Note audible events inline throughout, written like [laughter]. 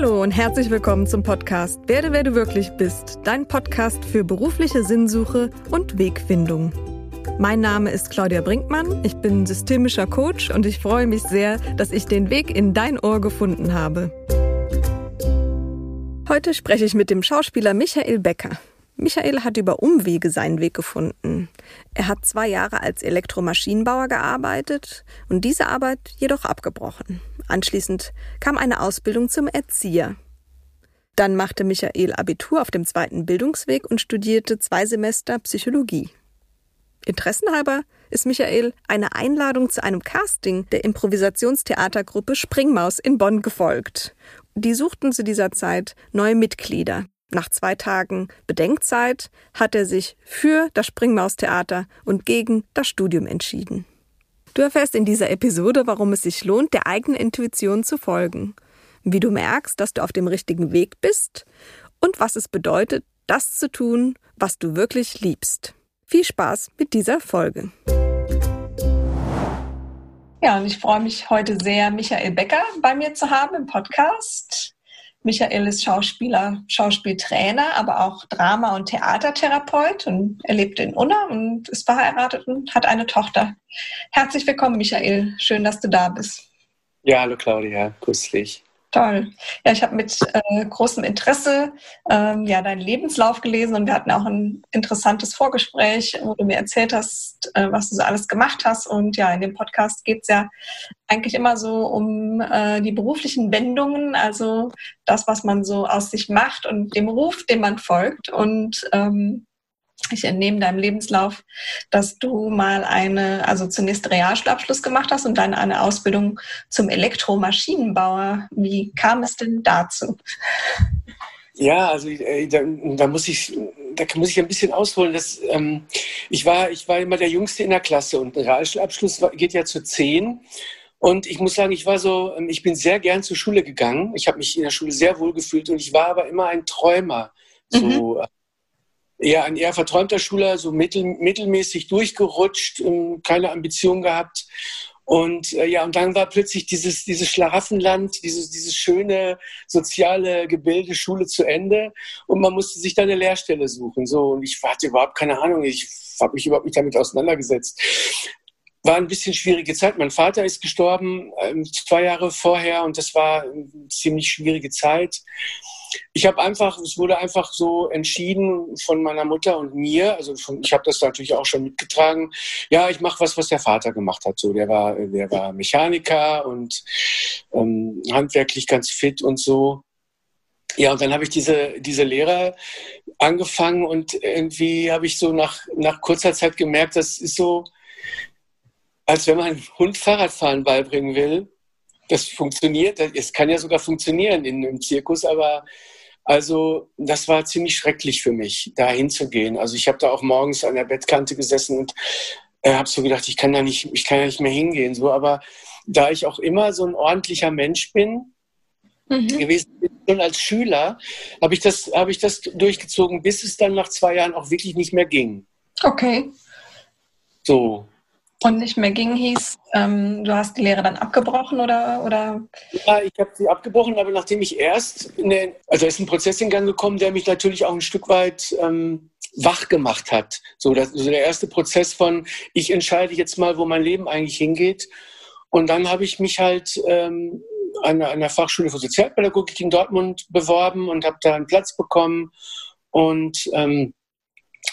Hallo und herzlich willkommen zum Podcast Werde, wer du wirklich bist, dein Podcast für berufliche Sinnsuche und Wegfindung. Mein Name ist Claudia Brinkmann, ich bin systemischer Coach und ich freue mich sehr, dass ich den Weg in dein Ohr gefunden habe. Heute spreche ich mit dem Schauspieler Michael Becker. Michael hat über Umwege seinen Weg gefunden. Er hat zwei Jahre als Elektromaschinenbauer gearbeitet und diese Arbeit jedoch abgebrochen. Anschließend kam eine Ausbildung zum Erzieher. Dann machte Michael Abitur auf dem zweiten Bildungsweg und studierte zwei Semester Psychologie. Interessenhalber ist Michael eine Einladung zu einem Casting der Improvisationstheatergruppe Springmaus in Bonn gefolgt. Die suchten zu dieser Zeit neue Mitglieder. Nach zwei Tagen Bedenkzeit hat er sich für das Springmaustheater und gegen das Studium entschieden. Du erfährst in dieser Episode, warum es sich lohnt, der eigenen Intuition zu folgen, wie du merkst, dass du auf dem richtigen Weg bist und was es bedeutet, das zu tun, was du wirklich liebst. Viel Spaß mit dieser Folge. Ja, und ich freue mich heute sehr, Michael Becker bei mir zu haben im Podcast. Michael ist Schauspieler, Schauspieltrainer, aber auch Drama- und Theatertherapeut und er lebt in Unna und ist verheiratet und hat eine Tochter. Herzlich willkommen, Michael. Schön, dass du da bist. Ja, hallo Claudia, grüß dich. Toll. Ja, ich habe mit äh, großem Interesse ähm, ja, deinen Lebenslauf gelesen und wir hatten auch ein interessantes Vorgespräch, wo du mir erzählt hast, äh, was du so alles gemacht hast. Und ja, in dem Podcast geht es ja eigentlich immer so um äh, die beruflichen Wendungen, also das, was man so aus sich macht und dem Ruf, dem man folgt. Und ähm, ich entnehme deinem Lebenslauf, dass du mal eine, also zunächst Realschulabschluss gemacht hast und dann eine Ausbildung zum Elektromaschinenbauer. Wie kam es denn dazu? Ja, also äh, da, da, muss ich, da muss ich ein bisschen ausholen. Dass, ähm, ich, war, ich war immer der Jüngste in der Klasse und ein Realschulabschluss geht ja zu zehn. Und ich muss sagen, ich war so, ähm, ich bin sehr gern zur Schule gegangen. Ich habe mich in der Schule sehr wohl gefühlt und ich war aber immer ein Träumer. So, mhm eher ein eher verträumter Schüler, so mittel, mittelmäßig durchgerutscht, ähm, keine Ambition gehabt. Und äh, ja, und dann war plötzlich dieses, dieses Schlaraffenland, dieses, dieses schöne soziale Gebilde Schule zu Ende und man musste sich dann eine Lehrstelle suchen. So, und ich hatte überhaupt keine Ahnung, ich habe mich überhaupt nicht damit auseinandergesetzt. War ein bisschen schwierige Zeit. Mein Vater ist gestorben äh, zwei Jahre vorher und das war eine ziemlich schwierige Zeit ich habe einfach, es wurde einfach so entschieden von meiner Mutter und mir, also von, ich habe das natürlich auch schon mitgetragen, ja, ich mache was, was der Vater gemacht hat. So, der war, der war Mechaniker und ähm, handwerklich ganz fit und so. Ja, und dann habe ich diese, diese Lehre angefangen und irgendwie habe ich so nach, nach kurzer Zeit gemerkt, das ist so, als wenn man Hund Fahrradfahren beibringen will das funktioniert. Es kann ja sogar funktionieren in einem Zirkus, aber also das war ziemlich schrecklich für mich, da hinzugehen. Also ich habe da auch morgens an der Bettkante gesessen und äh, habe so gedacht, ich kann da nicht, ich kann da nicht mehr hingehen. So, aber da ich auch immer so ein ordentlicher Mensch bin, mhm. gewesen bin, schon als Schüler, habe ich das, habe ich das durchgezogen, bis es dann nach zwei Jahren auch wirklich nicht mehr ging. Okay. So, und nicht mehr ging, hieß, ähm, du hast die Lehre dann abgebrochen oder? oder? Ja, ich habe sie abgebrochen, aber nachdem ich erst, eine, also ist ein Prozess in Gang gekommen, der mich natürlich auch ein Stück weit ähm, wach gemacht hat. So, das, also der erste Prozess von, ich entscheide jetzt mal, wo mein Leben eigentlich hingeht. Und dann habe ich mich halt ähm, an, an der Fachschule für Sozialpädagogik in Dortmund beworben und habe da einen Platz bekommen und ähm,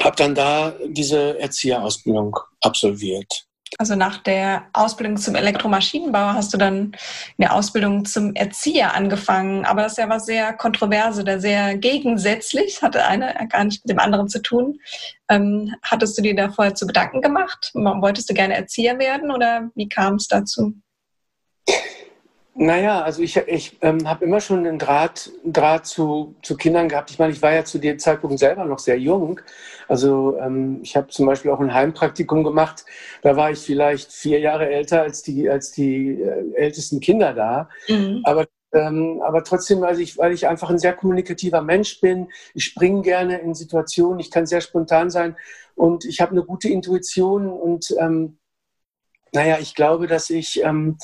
habe dann da diese Erzieherausbildung absolviert. Also nach der Ausbildung zum Elektromaschinenbauer hast du dann eine Ausbildung zum Erzieher angefangen. Aber das ist ja was sehr kontroverse oder sehr gegensätzlich. Hatte eine gar nicht mit dem anderen zu tun. Ähm, hattest du dir da vorher zu Gedanken gemacht? Wolltest du gerne Erzieher werden oder wie kam es dazu? Naja, also ich, ich ähm, habe immer schon einen Draht, Draht zu, zu Kindern gehabt. Ich meine, ich war ja zu dem Zeitpunkt selber noch sehr jung. Also ähm, ich habe zum Beispiel auch ein Heimpraktikum gemacht. Da war ich vielleicht vier Jahre älter als die, als die äh, ältesten Kinder da. Mhm. Aber ähm, aber trotzdem, also ich, weil ich einfach ein sehr kommunikativer Mensch bin, ich springe gerne in Situationen, ich kann sehr spontan sein und ich habe eine gute Intuition und ähm, naja, ich glaube, dass ich ähm,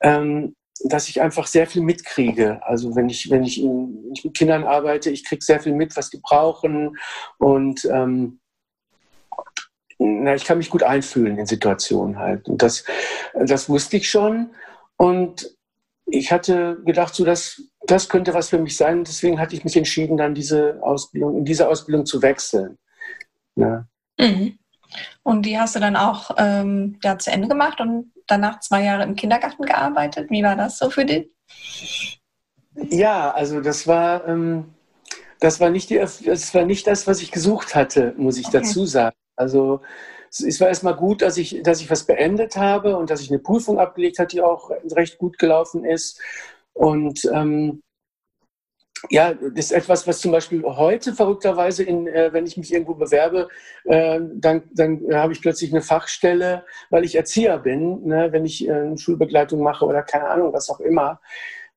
ähm, dass ich einfach sehr viel mitkriege. Also wenn ich, wenn ich, wenn ich mit Kindern arbeite, ich kriege sehr viel mit, was die brauchen und ähm, na, ich kann mich gut einfühlen in Situationen halt. Und das, das wusste ich schon. Und ich hatte gedacht, so dass das könnte was für mich sein. Deswegen hatte ich mich entschieden, dann diese Ausbildung, in diese Ausbildung zu wechseln. Ja. Mhm. Und die hast du dann auch ähm, ja, zu Ende gemacht und danach zwei Jahre im Kindergarten gearbeitet. Wie war das so für dich? Ja, also das war, ähm, das war nicht die, das war nicht das, was ich gesucht hatte, muss ich okay. dazu sagen. Also es war erstmal gut, dass ich, dass ich was beendet habe und dass ich eine Prüfung abgelegt habe, die auch recht gut gelaufen ist. Und ähm, ja, das ist etwas, was zum Beispiel heute verrückterweise, in, äh, wenn ich mich irgendwo bewerbe, äh, dann, dann habe ich plötzlich eine Fachstelle, weil ich Erzieher bin, ne, wenn ich äh, Schulbegleitung mache oder keine Ahnung, was auch immer.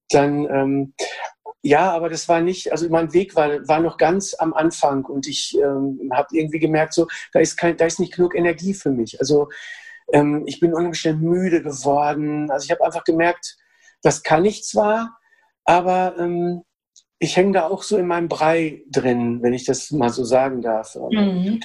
Dann, ähm, ja, aber das war nicht, also mein Weg war, war noch ganz am Anfang und ich ähm, habe irgendwie gemerkt, so, da ist, kein, da ist nicht genug Energie für mich. Also ähm, ich bin unheimlich müde geworden. Also ich habe einfach gemerkt, das kann ich zwar, aber ähm, ich hänge da auch so in meinem Brei drin, wenn ich das mal so sagen darf. Mhm.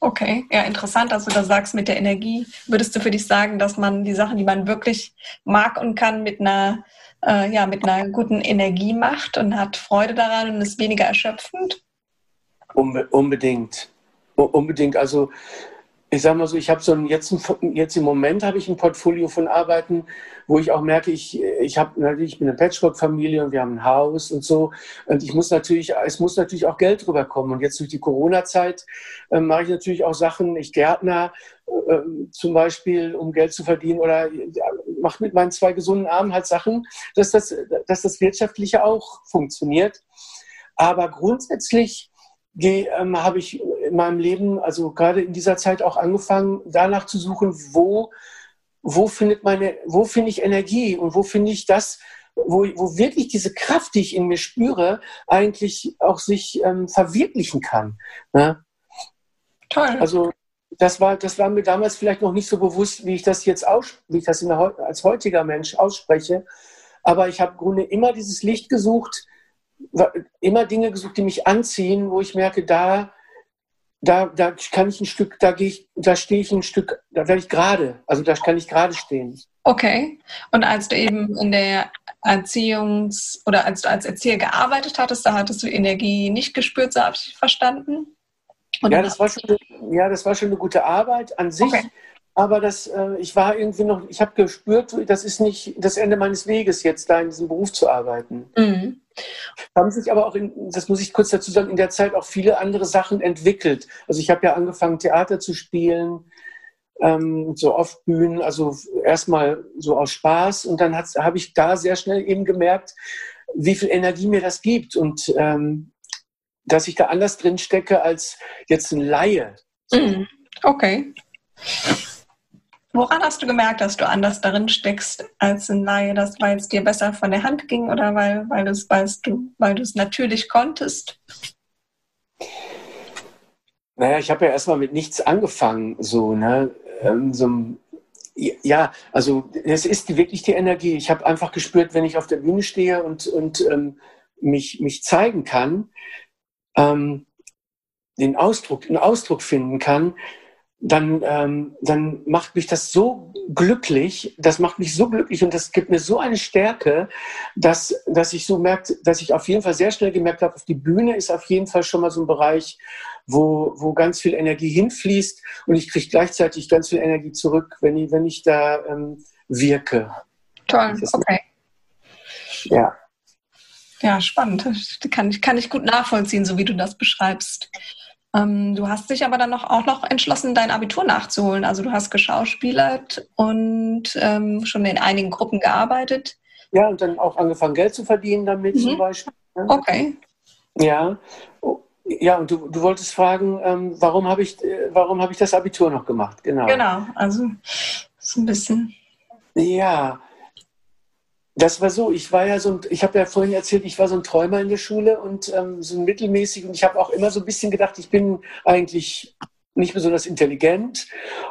Okay, ja, interessant, dass du das sagst mit der Energie. Würdest du für dich sagen, dass man die Sachen, die man wirklich mag und kann, mit einer, äh, ja, mit einer guten Energie macht und hat Freude daran und ist weniger erschöpfend? Unbe unbedingt. Unbedingt. Also ich sage mal so, ich habe so ein, jetzt, jetzt im Moment habe ich ein Portfolio von Arbeiten, wo ich auch merke, ich, ich habe natürlich, ich bin eine Patchwork-Familie und wir haben ein Haus und so. Und ich muss natürlich, es muss natürlich auch Geld rüberkommen. Und jetzt durch die Corona-Zeit äh, mache ich natürlich auch Sachen, ich Gärtner äh, zum Beispiel, um Geld zu verdienen oder ja, mache mit meinen zwei gesunden Armen halt Sachen, dass das, dass das Wirtschaftliche auch funktioniert. Aber grundsätzlich ähm, habe ich in meinem Leben, also gerade in dieser Zeit auch angefangen, danach zu suchen, wo, wo findet meine, wo finde ich Energie und wo finde ich das, wo, wo wirklich diese Kraft, die ich in mir spüre, eigentlich auch sich ähm, verwirklichen kann. Ne? Toll. Also das war, das war mir damals vielleicht noch nicht so bewusst, wie ich das jetzt aus, wie ich das der, als heutiger Mensch ausspreche. Aber ich habe im Grunde immer dieses Licht gesucht, immer Dinge gesucht, die mich anziehen, wo ich merke, da, da, da kann ich ein Stück, da gehe ich, da stehe ich ein Stück, da werde ich gerade, also da kann ich gerade stehen. Okay. Und als du eben in der Erziehungs- oder als du als Erzieher gearbeitet hattest, da hattest du Energie nicht gespürt, so habe ich verstanden? ja, das war schon, ja, das war schon eine gute Arbeit an sich. Okay. Aber das, äh, ich war irgendwie noch, ich habe gespürt, das ist nicht das Ende meines Weges, jetzt da in diesem Beruf zu arbeiten. Mhm. Haben sich aber auch, in, das muss ich kurz dazu sagen, in der Zeit auch viele andere Sachen entwickelt. Also ich habe ja angefangen, Theater zu spielen, ähm, so oft Bühnen, also erstmal so aus Spaß und dann habe ich da sehr schnell eben gemerkt, wie viel Energie mir das gibt und ähm, dass ich da anders drin stecke als jetzt ein Laie. Mhm. Okay. Woran hast du gemerkt, dass du anders darin steckst als ein Laie? Das, weil es dir besser von der Hand ging oder weil, weil, weil, du, weil du es natürlich konntest? Naja, ich habe ja erstmal mit nichts angefangen, so, ne? Ähm, so, ja, also es ist wirklich die Energie. Ich habe einfach gespürt, wenn ich auf der Bühne stehe und, und ähm, mich, mich zeigen kann, ähm, den Ausdruck, einen Ausdruck finden kann, dann, ähm, dann macht mich das so glücklich, das macht mich so glücklich und das gibt mir so eine Stärke, dass, dass ich so merkt, dass ich auf jeden Fall sehr schnell gemerkt habe, auf die Bühne ist auf jeden Fall schon mal so ein Bereich, wo, wo ganz viel Energie hinfließt und ich kriege gleichzeitig ganz viel Energie zurück, wenn ich, wenn ich da ähm, wirke. Toll, okay. Ja. Ja, spannend. Kann ich, kann ich gut nachvollziehen, so wie du das beschreibst. Ähm, du hast dich aber dann noch, auch noch entschlossen, dein Abitur nachzuholen. Also du hast geschauspielert und ähm, schon in einigen Gruppen gearbeitet. Ja, und dann auch angefangen, Geld zu verdienen damit mhm. zum Beispiel. Ne? Okay. Ja. Ja, und du, du wolltest fragen, ähm, warum habe ich, äh, hab ich das Abitur noch gemacht? Genau. Genau, also so ein bisschen. Ja, das war so, ich war ja so ein, ich habe ja vorhin erzählt, ich war so ein Träumer in der Schule und ähm, so ein mittelmäßig und ich habe auch immer so ein bisschen gedacht, ich bin eigentlich nicht besonders intelligent.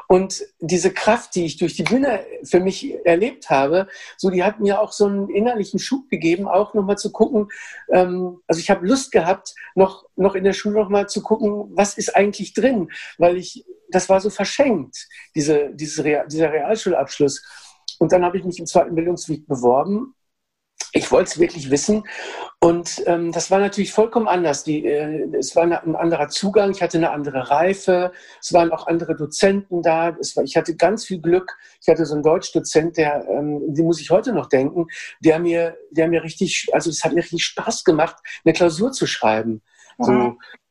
Und diese Kraft, die ich durch die Bühne für mich erlebt habe, so die hat mir auch so einen innerlichen Schub gegeben, auch nochmal zu gucken. Ähm, also ich habe Lust gehabt, noch, noch in der Schule nochmal zu gucken, was ist eigentlich drin, weil ich, das war so verschenkt, diese, diese Real, dieser Realschulabschluss. Und dann habe ich mich im zweiten Bildungsweg beworben ich wollte es wirklich wissen. Und ähm, das war natürlich vollkommen anders. Die, äh, es war ein anderer Zugang, ich hatte eine andere Reife, es waren auch andere Dozenten da. War, ich hatte ganz viel Glück. Ich hatte so einen Deutschdozent, der, ähm, den muss ich heute noch denken, der mir, der mir richtig, also es hat mir richtig Spaß gemacht, eine Klausur zu schreiben. So.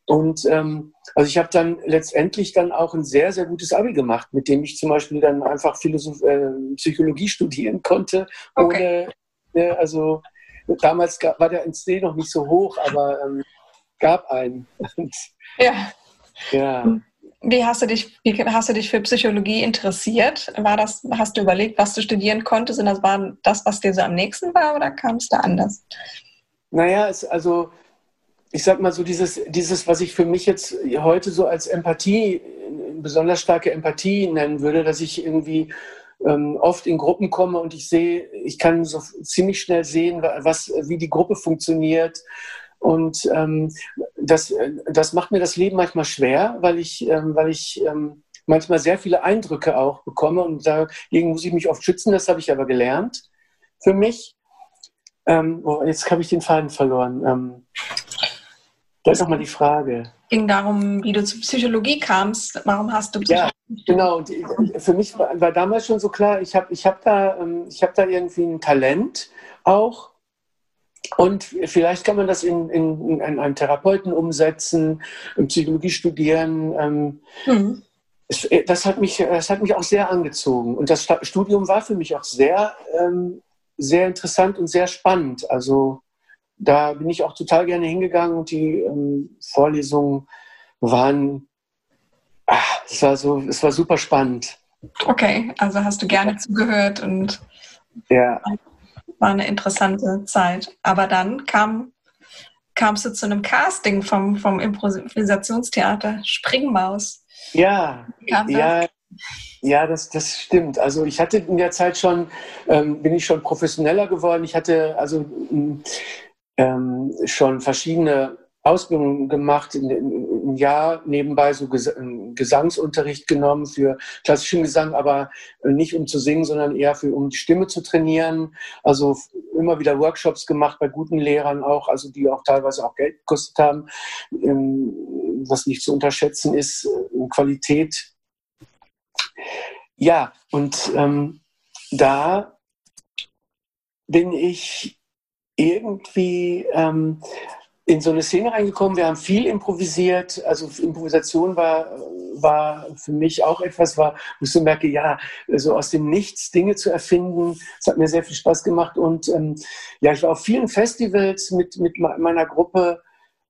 Und ähm, also ich habe dann letztendlich dann auch ein sehr, sehr gutes Abi gemacht, mit dem ich zum Beispiel dann einfach Philosoph äh, Psychologie studieren konnte, okay. ohne Ne? Also damals gab, war der NC noch nicht so hoch, aber ähm, gab einen. [laughs] ja. ja. Wie hast du dich, wie hast du dich für Psychologie interessiert? War das, hast du überlegt, was du studieren konntest und das war das, was dir so am nächsten war oder kam es da anders? Naja, es, also ich sag mal so, dieses, dieses, was ich für mich jetzt heute so als Empathie, besonders starke Empathie nennen würde, dass ich irgendwie ähm, oft in Gruppen komme und ich sehe, ich kann so ziemlich schnell sehen, was, wie die Gruppe funktioniert. Und ähm, das, das macht mir das Leben manchmal schwer, weil ich, ähm, weil ich ähm, manchmal sehr viele Eindrücke auch bekomme und dagegen muss ich mich oft schützen. Das habe ich aber gelernt für mich. Ähm, oh, jetzt habe ich den Faden verloren. Ähm, da ist nochmal die Frage. ging darum, wie du zur Psychologie kamst. Warum hast du Psychologie? Ja, genau. Und für mich war, war damals schon so klar, ich habe ich hab da, ähm, hab da irgendwie ein Talent auch. Und vielleicht kann man das in, in, in einen Therapeuten umsetzen, Psychologie studieren. Ähm, mhm. das, hat mich, das hat mich auch sehr angezogen. Und das Studium war für mich auch sehr, ähm, sehr interessant und sehr spannend. Also da bin ich auch total gerne hingegangen und die ähm, Vorlesungen waren, ach, es war so, es war super spannend. Okay, also hast du gerne zugehört und ja. war eine interessante Zeit. Aber dann kam, kamst du zu einem Casting vom, vom Improvisationstheater Springmaus. Ja, ja, ja, das, das stimmt. Also ich hatte in der Zeit schon, ähm, bin ich schon professioneller geworden. Ich hatte also ähm, schon verschiedene Ausbildungen gemacht, ein Jahr nebenbei so Gesangsunterricht genommen für klassischen Gesang, aber nicht um zu singen, sondern eher für, um die Stimme zu trainieren. Also immer wieder Workshops gemacht bei guten Lehrern auch, also die auch teilweise auch Geld gekostet haben, ähm, was nicht zu unterschätzen ist, äh, Qualität. Ja, und ähm, da bin ich irgendwie ähm, in so eine Szene reingekommen. Wir haben viel improvisiert. Also Improvisation war, war für mich auch etwas, war, wo ich so merke, ja, so aus dem Nichts Dinge zu erfinden. Das hat mir sehr viel Spaß gemacht. Und ähm, ja, ich war auf vielen Festivals mit, mit meiner Gruppe.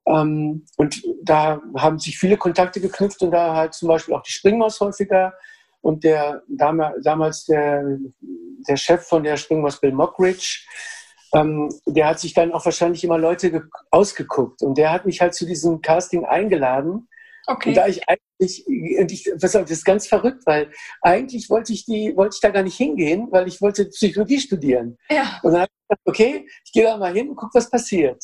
Ähm, und da haben sich viele Kontakte geknüpft und da halt zum Beispiel auch die Springmaus häufiger. Und der damals der, der Chef von der Springmaus, Bill Mockridge, ähm, der hat sich dann auch wahrscheinlich immer Leute ausgeguckt. Und der hat mich halt zu diesem Casting eingeladen. Okay. Und da ich eigentlich, und ich, pass auf, das ist ganz verrückt, weil eigentlich wollte ich die, wollte ich da gar nicht hingehen, weil ich wollte Psychologie studieren. Ja. Und dann habe ich gedacht, okay, ich gehe da mal hin und guck, was passiert.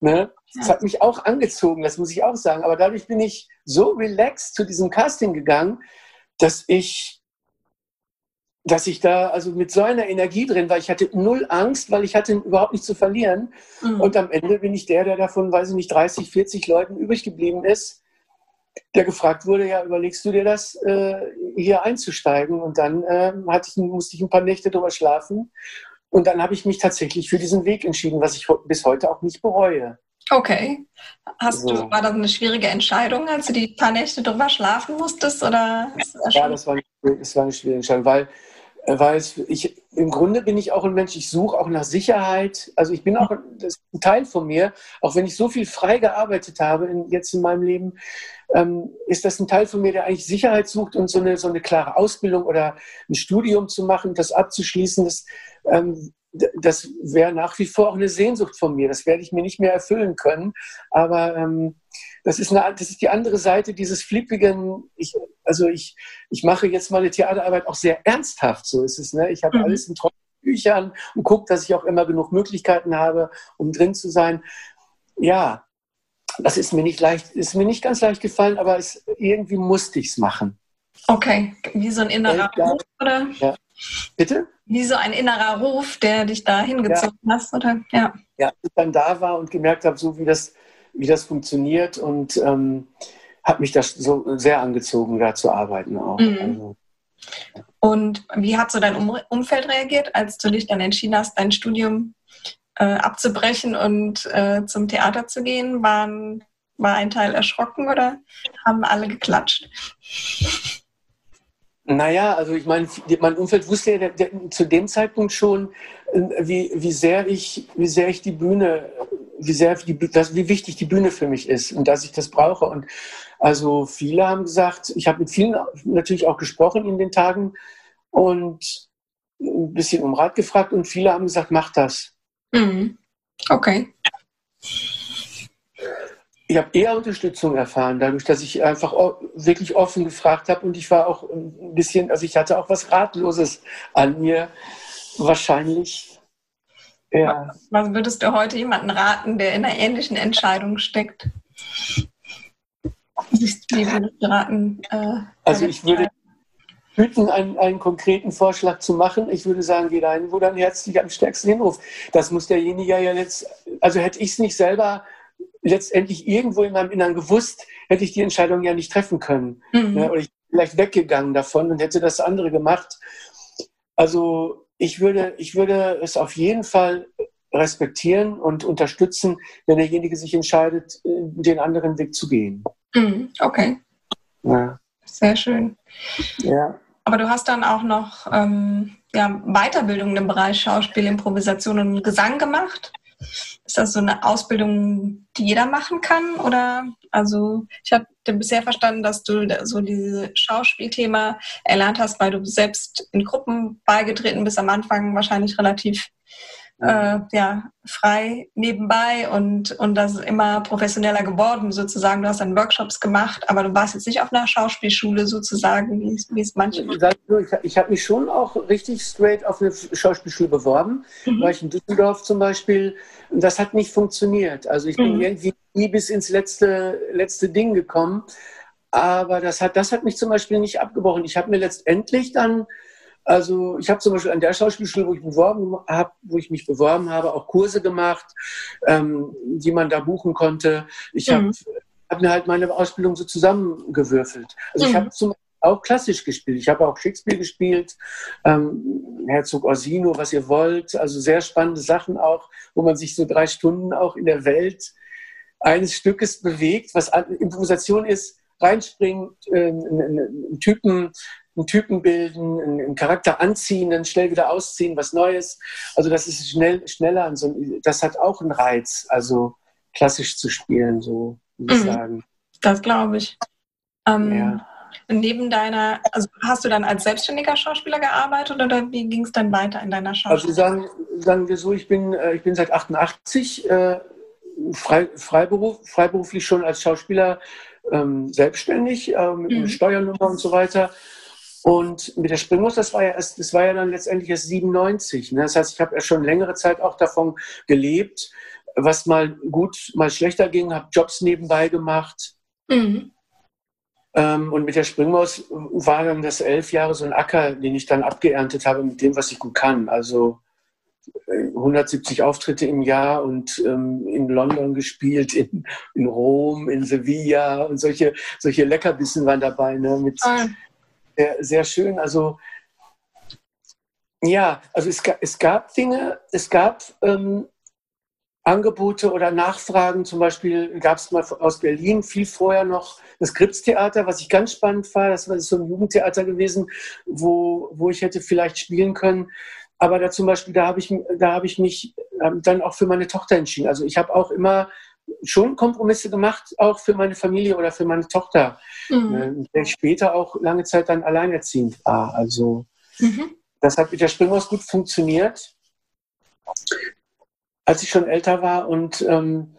Ne? Das hat mich auch angezogen, das muss ich auch sagen. Aber dadurch bin ich so relaxed zu diesem Casting gegangen, dass ich dass ich da also mit so einer Energie drin war. Ich hatte null Angst, weil ich hatte überhaupt nichts zu verlieren. Mhm. Und am Ende bin ich der, der davon, weiß ich nicht, 30, 40 Leuten übrig geblieben ist, der gefragt wurde, ja, überlegst du dir das, äh, hier einzusteigen? Und dann äh, hatte ich, musste ich ein paar Nächte drüber schlafen. Und dann habe ich mich tatsächlich für diesen Weg entschieden, was ich bis heute auch nicht bereue. Okay. Hast so. du, war das eine schwierige Entscheidung, als du die paar Nächte drüber schlafen musstest? Oder ja, das war, das war eine schwierige Entscheidung, weil weil ich, im Grunde bin ich auch ein Mensch, ich suche auch nach Sicherheit. Also ich bin auch, das ist ein Teil von mir, auch wenn ich so viel frei gearbeitet habe in, jetzt in meinem Leben, ähm, ist das ein Teil von mir, der eigentlich Sicherheit sucht und so eine, so eine klare Ausbildung oder ein Studium zu machen, das abzuschließen. Das, ähm, das wäre nach wie vor auch eine Sehnsucht von mir. Das werde ich mir nicht mehr erfüllen können. Aber ähm, das, ist eine, das ist die andere Seite dieses flippigen, ich, also ich, ich mache jetzt meine Theaterarbeit auch sehr ernsthaft, so ist es. Ne? Ich habe mhm. alles in trockenen Büchern und gucke, dass ich auch immer genug Möglichkeiten habe, um drin zu sein. Ja, das ist mir nicht leicht, ist mir nicht ganz leicht gefallen, aber es, irgendwie musste ich es machen. Okay, wie so ein innerer Ruf, oder? Ja. Bitte? Wie so ein innerer Ruf, der dich da hingezogen ja. hast, oder? Ja. Ja, als ich dann da war und gemerkt habe, so wie das, wie das funktioniert und ähm, hat mich das so sehr angezogen, da zu arbeiten auch. Mhm. Also, und wie hat so dein um Umfeld reagiert, als du dich dann entschieden hast, dein Studium äh, abzubrechen und äh, zum Theater zu gehen? Waren, war ein Teil erschrocken oder haben alle geklatscht? Naja, also ich meine, mein Umfeld wusste ja der, der, zu dem Zeitpunkt schon, äh, wie, wie, sehr ich, wie sehr ich die Bühne, wie sehr die, das, wie wichtig die Bühne für mich ist und dass ich das brauche. Und also viele haben gesagt, ich habe mit vielen natürlich auch gesprochen in den Tagen und ein bisschen um Rat gefragt und viele haben gesagt, mach das. Mhm. Okay ich habe eher Unterstützung erfahren, dadurch, dass ich einfach wirklich offen gefragt habe und ich war auch ein bisschen, also ich hatte auch was Ratloses an mir, wahrscheinlich. Ja. Was würdest du heute jemanden raten, der in einer ähnlichen Entscheidung steckt? Wie würdest du raten? Äh, also ich würde bitten, einen, einen, konkreten Vorschlag zu machen. Ich würde sagen, geh dahin, wo dein Herz dich am stärksten hinruft. Das muss derjenige ja jetzt, also hätte ich es nicht selber letztendlich irgendwo in meinem Innern gewusst, hätte ich die Entscheidung ja nicht treffen können. Mhm. Ne? Oder ich bin vielleicht weggegangen davon und hätte das andere gemacht. Also ich würde, ich würde es auf jeden Fall respektieren und unterstützen, wenn derjenige sich entscheidet, den anderen Weg zu gehen. Mhm. Okay. Ja. Sehr schön. Ja. Aber du hast dann auch noch ähm, ja, Weiterbildung im Bereich Schauspiel, Improvisation und Gesang gemacht. Ist das so eine Ausbildung, die jeder machen kann? Oder also ich habe bisher verstanden, dass du so dieses Schauspielthema erlernt hast, weil du selbst in Gruppen beigetreten bist am Anfang wahrscheinlich relativ äh, ja, frei nebenbei und, und das ist immer professioneller geworden sozusagen. Du hast dann Workshops gemacht, aber du warst jetzt nicht auf einer Schauspielschule sozusagen, wie, wie es manche. Ich, ich habe mich schon auch richtig straight auf eine Schauspielschule beworben, mhm. war ich in Düsseldorf zum Beispiel. Und das hat nicht funktioniert. Also ich bin mhm. irgendwie nie bis ins letzte, letzte Ding gekommen. Aber das hat, das hat mich zum Beispiel nicht abgebrochen. Ich habe mir letztendlich dann also ich habe zum Beispiel an der Schauspielschule, wo ich, beworben hab, wo ich mich beworben habe, auch Kurse gemacht, ähm, die man da buchen konnte. Ich mhm. habe hab mir halt meine Ausbildung so zusammengewürfelt. Also mhm. ich habe zum Beispiel auch klassisch gespielt. Ich habe auch Shakespeare gespielt, ähm, Herzog Orsino, was ihr wollt. Also sehr spannende Sachen auch, wo man sich so drei Stunden auch in der Welt eines Stückes bewegt, was Improvisation ist, reinspringt, äh, einen Typen einen Typen bilden, einen Charakter anziehen, dann schnell wieder ausziehen, was Neues. Also das ist schnell, schneller. So, das hat auch einen Reiz, also klassisch zu spielen, so würde ich mhm. sagen. Das glaube ich. Ähm, ja. Neben deiner, also hast du dann als selbstständiger Schauspieler gearbeitet oder wie ging es dann weiter in deiner Schauspiel? Also sagen, sagen wir so, ich bin, äh, ich bin seit 88 äh, frei, Freiberuf, freiberuflich schon als Schauspieler ähm, selbstständig, äh, mit mhm. Steuernummer und so weiter. Und mit der Springmus, das war ja erst, das war ja dann letztendlich erst 97. Ne? Das heißt, ich habe ja schon längere Zeit auch davon gelebt, was mal gut, mal schlechter ging, habe Jobs nebenbei gemacht. Mhm. Ähm, und mit der Springmaus war dann das elf Jahre so ein Acker, den ich dann abgeerntet habe mit dem, was ich gut kann. Also 170 äh, Auftritte im Jahr und ähm, in London gespielt, in, in Rom, in Sevilla und solche, solche Leckerbissen waren dabei, ne? mit, ah sehr, sehr schön. Also ja, also es, es gab Dinge, es gab ähm, Angebote oder Nachfragen. Zum Beispiel gab es mal aus Berlin viel vorher noch das Gripstheater, was ich ganz spannend war. Das war so ein Jugendtheater gewesen, wo, wo ich hätte vielleicht spielen können. Aber da zum Beispiel, da habe ich, da habe ich mich ähm, dann auch für meine Tochter entschieden. Also ich habe auch immer schon Kompromisse gemacht, auch für meine Familie oder für meine Tochter, mhm. der ich später auch lange Zeit dann alleinerziehend war. Also mhm. das hat mit der Springmaus gut funktioniert. als ich schon älter war und ähm,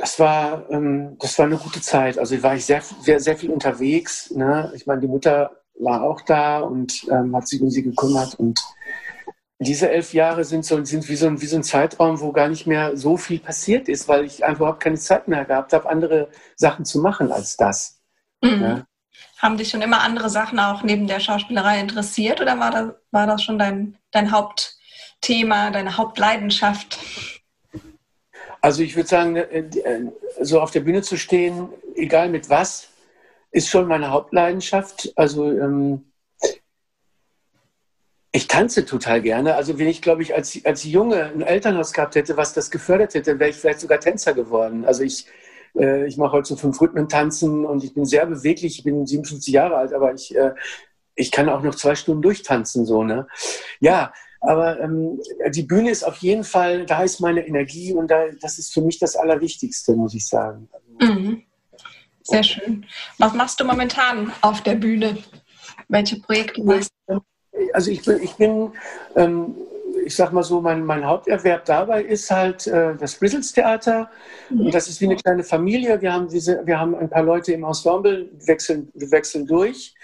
das war, ähm, das war eine gute Zeit. Also war ich sehr, sehr, sehr viel unterwegs. Ne? Ich meine, die Mutter war auch da und ähm, hat sich um sie gekümmert. Und diese elf Jahre sind, so, sind wie, so ein, wie so ein Zeitraum, wo gar nicht mehr so viel passiert ist, weil ich einfach überhaupt keine Zeit mehr gehabt habe, andere Sachen zu machen als das. Mhm. Ja? Haben dich schon immer andere Sachen auch neben der Schauspielerei interessiert oder war das, war das schon dein, dein Hauptthema, deine Hauptleidenschaft? Also ich würde sagen, äh, äh, so auf der Bühne zu stehen, egal mit was, ist schon meine Hauptleidenschaft. Also ähm, ich tanze total gerne. Also wenn ich, glaube ich, als, als Junge ein Elternhaus gehabt hätte, was das gefördert hätte, wäre ich vielleicht sogar Tänzer geworden. Also ich, äh, ich mache heute so fünf Rhythmen tanzen und ich bin sehr beweglich. Ich bin 57 Jahre alt, aber ich, äh, ich kann auch noch zwei Stunden durchtanzen. So, ne? Ja, aber ähm, die Bühne ist auf jeden Fall, da ist meine Energie und da, das ist für mich das Allerwichtigste, muss ich sagen. Mhm. Sehr schön. Was machst du momentan auf der Bühne? Welche Projekte machst du? Also ich bin, ich bin ähm, ich sag mal so, mein, mein Haupterwerb dabei ist halt äh, das Brizzles Theater. Mhm. Und das ist wie eine kleine Familie. Wir haben, diese, wir haben ein paar Leute im Ensemble, wechseln, wir wechseln durch.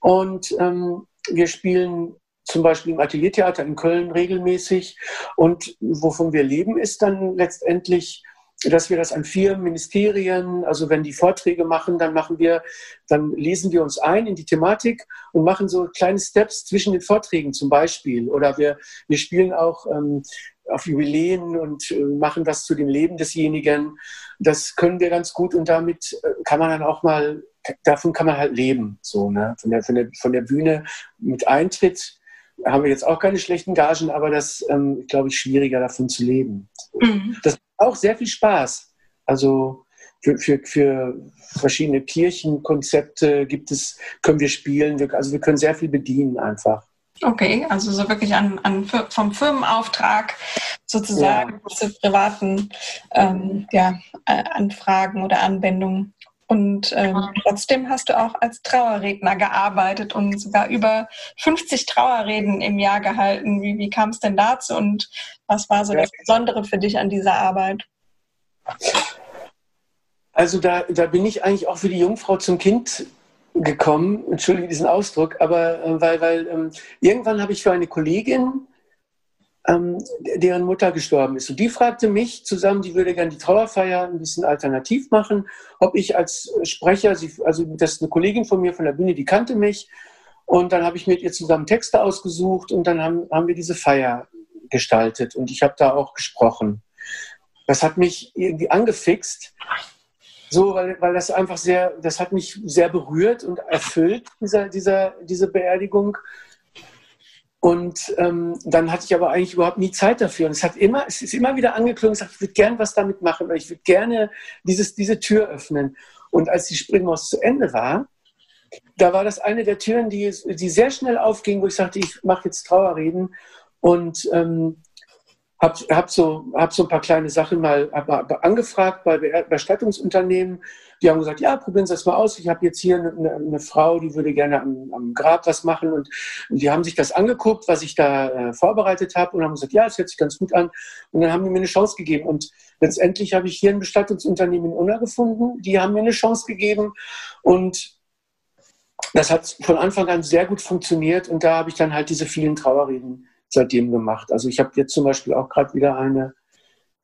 Und ähm, wir spielen zum Beispiel im Ateliertheater in Köln regelmäßig. Und wovon wir leben, ist dann letztendlich, dass wir das an vier Ministerien, also wenn die Vorträge machen, dann machen wir, dann lesen wir uns ein in die Thematik und machen so kleine Steps zwischen den Vorträgen zum Beispiel. Oder wir, wir spielen auch ähm, auf Jubiläen und äh, machen das zu dem Leben desjenigen. Das können wir ganz gut und damit äh, kann man dann auch mal, davon kann man halt leben, so, ne? Von der, von der, von der Bühne mit Eintritt haben wir jetzt auch keine schlechten Gagen, aber das, ähm, glaube ich, schwieriger davon zu leben. Mhm. Das auch sehr viel Spaß. Also für, für, für verschiedene Kirchenkonzepte gibt es, können wir spielen, wir, also wir können sehr viel bedienen einfach. Okay, also so wirklich an, an vom Firmenauftrag sozusagen ja. zu privaten ähm, ja, äh, Anfragen oder Anwendungen. Und ähm, trotzdem hast du auch als Trauerredner gearbeitet und sogar über 50 Trauerreden im Jahr gehalten. Wie, wie kam es denn dazu und was war so ja. das Besondere für dich an dieser Arbeit? Also da, da bin ich eigentlich auch für die Jungfrau zum Kind gekommen, entschuldige diesen Ausdruck, aber äh, weil, weil ähm, irgendwann habe ich für eine Kollegin ähm, deren Mutter gestorben ist. Und die fragte mich zusammen, die würde gerne die Trauerfeier ein bisschen alternativ machen, ob ich als Sprecher, sie, also das ist eine Kollegin von mir von der Bühne, die kannte mich. Und dann habe ich mit ihr zusammen Texte ausgesucht und dann haben, haben wir diese Feier gestaltet und ich habe da auch gesprochen. Das hat mich irgendwie angefixt, so, weil, weil das einfach sehr, das hat mich sehr berührt und erfüllt, dieser, dieser, diese Beerdigung. Und ähm, dann hatte ich aber eigentlich überhaupt nie Zeit dafür. Und es hat immer, es ist immer wieder angeklungen, ich sagte, ich würde gerne was damit machen, weil ich würde gerne dieses, diese Tür öffnen. Und als die Springmaus zu Ende war, da war das eine der Türen, die, die sehr schnell aufging, wo ich sagte, ich mache jetzt Trauerreden. Und ähm, habe hab so, hab so ein paar kleine Sachen mal angefragt bei Bestattungsunternehmen. Die haben gesagt, ja, probieren Sie das mal aus. Ich habe jetzt hier eine, eine, Frau, die würde gerne am, am Grab was machen. Und, die haben sich das angeguckt, was ich da äh, vorbereitet habe und haben gesagt, ja, das hört sich ganz gut an. Und dann haben die mir eine Chance gegeben. Und letztendlich habe ich hier ein Bestattungsunternehmen in Unna gefunden. Die haben mir eine Chance gegeben. Und das hat von Anfang an sehr gut funktioniert. Und da habe ich dann halt diese vielen Trauerreden seitdem gemacht. Also ich habe jetzt zum Beispiel auch gerade wieder eine,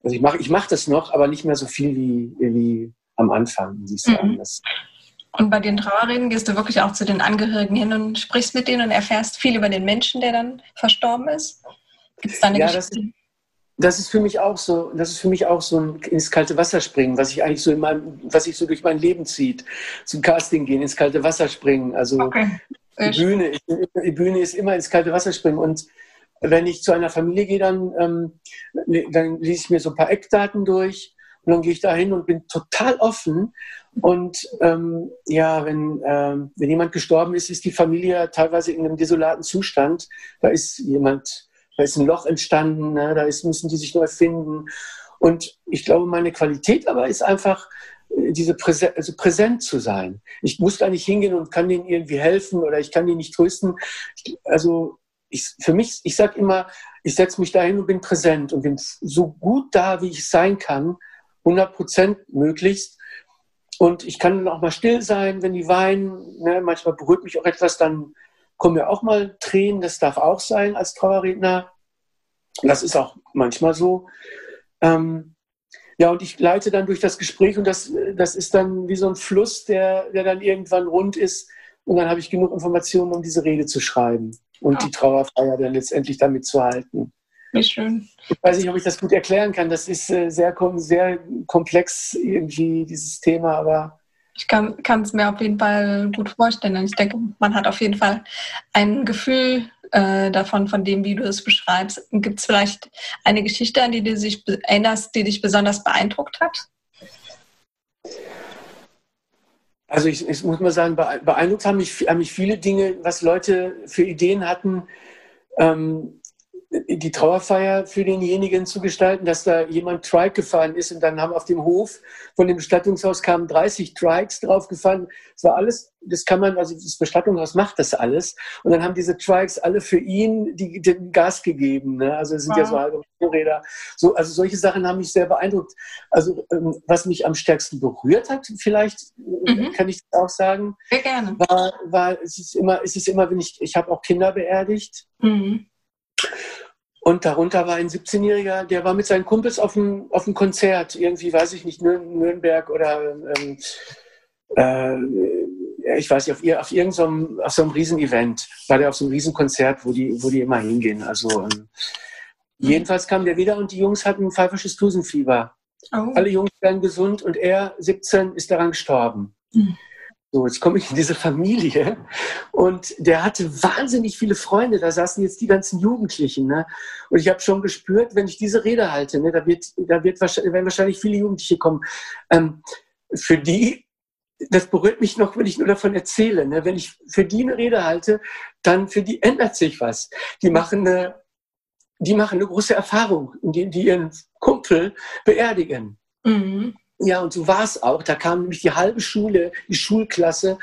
also ich mache ich mach das noch, aber nicht mehr so viel wie, wie am Anfang, ich sagen. Mhm. Und bei den Trauerreden gehst du wirklich auch zu den Angehörigen hin und sprichst mit denen und erfährst viel über den Menschen, der dann verstorben ist? Gibt es da eine ja, Geschichte? Das, das ist für mich auch so, das ist für mich auch so ein ins kalte Wasser springen, was ich eigentlich so in meinem, was ich so durch mein Leben zieht. Zum Casting gehen, ins kalte Wasser springen. Also okay. die, Bühne, die Bühne ist immer ins kalte Wasser springen. Und wenn ich zu einer Familie gehe, dann, ähm, dann lese ich mir so ein paar Eckdaten durch und dann gehe ich da hin und bin total offen. Und ähm, ja, wenn, ähm, wenn jemand gestorben ist, ist die Familie teilweise in einem desolaten Zustand. Da ist jemand, da ist ein Loch entstanden, ne? da ist, müssen die sich neu finden. Und ich glaube, meine Qualität aber ist einfach, äh, diese Präse also präsent zu sein. Ich muss da nicht hingehen und kann denen irgendwie helfen oder ich kann die nicht trösten. Also ich, für mich, ich sage immer, ich setze mich dahin und bin präsent und bin so gut da, wie ich sein kann, 100 Prozent möglichst. Und ich kann dann auch mal still sein, wenn die weinen. Ne? Manchmal berührt mich auch etwas, dann kommen ja auch mal Tränen. Das darf auch sein als Trauerredner. Das ist auch manchmal so. Ähm, ja, und ich leite dann durch das Gespräch und das, das ist dann wie so ein Fluss, der, der dann irgendwann rund ist. Und dann habe ich genug Informationen, um diese Rede zu schreiben und ja. die Trauerfeier dann letztendlich damit zu halten. Wie schön. Ich weiß nicht, ob ich das gut erklären kann. Das ist äh, sehr, sehr komplex irgendwie, dieses Thema, aber. Ich kann es mir auf jeden Fall gut vorstellen. Ich denke, man hat auf jeden Fall ein Gefühl äh, davon, von dem, wie du es beschreibst. Gibt es vielleicht eine Geschichte, an die du dich erinnerst, die dich besonders beeindruckt hat? Also ich, ich muss mal sagen, beeindruckt haben mich, haben mich viele Dinge, was Leute für Ideen hatten. Ähm, die Trauerfeier für denjenigen zu gestalten, dass da jemand Trike gefahren ist und dann haben auf dem Hof von dem Bestattungshaus kamen 30 Trikes draufgefahren. Das war alles, das kann man, also das Bestattungshaus macht das alles. Und dann haben diese Trikes alle für ihn die, den Gas gegeben. Ne? Also es sind wow. ja so halbe Motorräder. So, also solche Sachen haben mich sehr beeindruckt. Also ähm, was mich am stärksten berührt hat, vielleicht mhm. kann ich auch sagen, sehr gerne. War, war es ist immer, es ist immer, wenn ich, ich habe auch Kinder beerdigt. Mhm. Und darunter war ein 17-Jähriger, der war mit seinen Kumpels auf dem, auf dem Konzert, irgendwie, weiß ich nicht, Nürnberg oder ähm, äh, ich weiß nicht, auf, auf irgendeinem auf so einem Riesenevent, war der auf so einem Riesenkonzert, wo die, wo die immer hingehen. Also ähm, mhm. jedenfalls kam der wieder und die Jungs hatten pfeifisches Tusenfieber. Oh. Alle Jungs werden gesund und er, 17, ist daran gestorben. Mhm. So, jetzt komme ich in diese Familie und der hatte wahnsinnig viele Freunde. Da saßen jetzt die ganzen Jugendlichen. Ne? Und ich habe schon gespürt, wenn ich diese Rede halte, ne, da, wird, da wird wahrscheinlich, werden wahrscheinlich viele Jugendliche kommen. Ähm, für die, das berührt mich noch, wenn ich nur davon erzähle. Ne? Wenn ich für die eine Rede halte, dann für die ändert sich was. Die machen eine, die machen eine große Erfahrung, indem die ihren Kumpel beerdigen. Mhm. Ja, und so war es auch. Da kam nämlich die halbe Schule, die Schulklasse.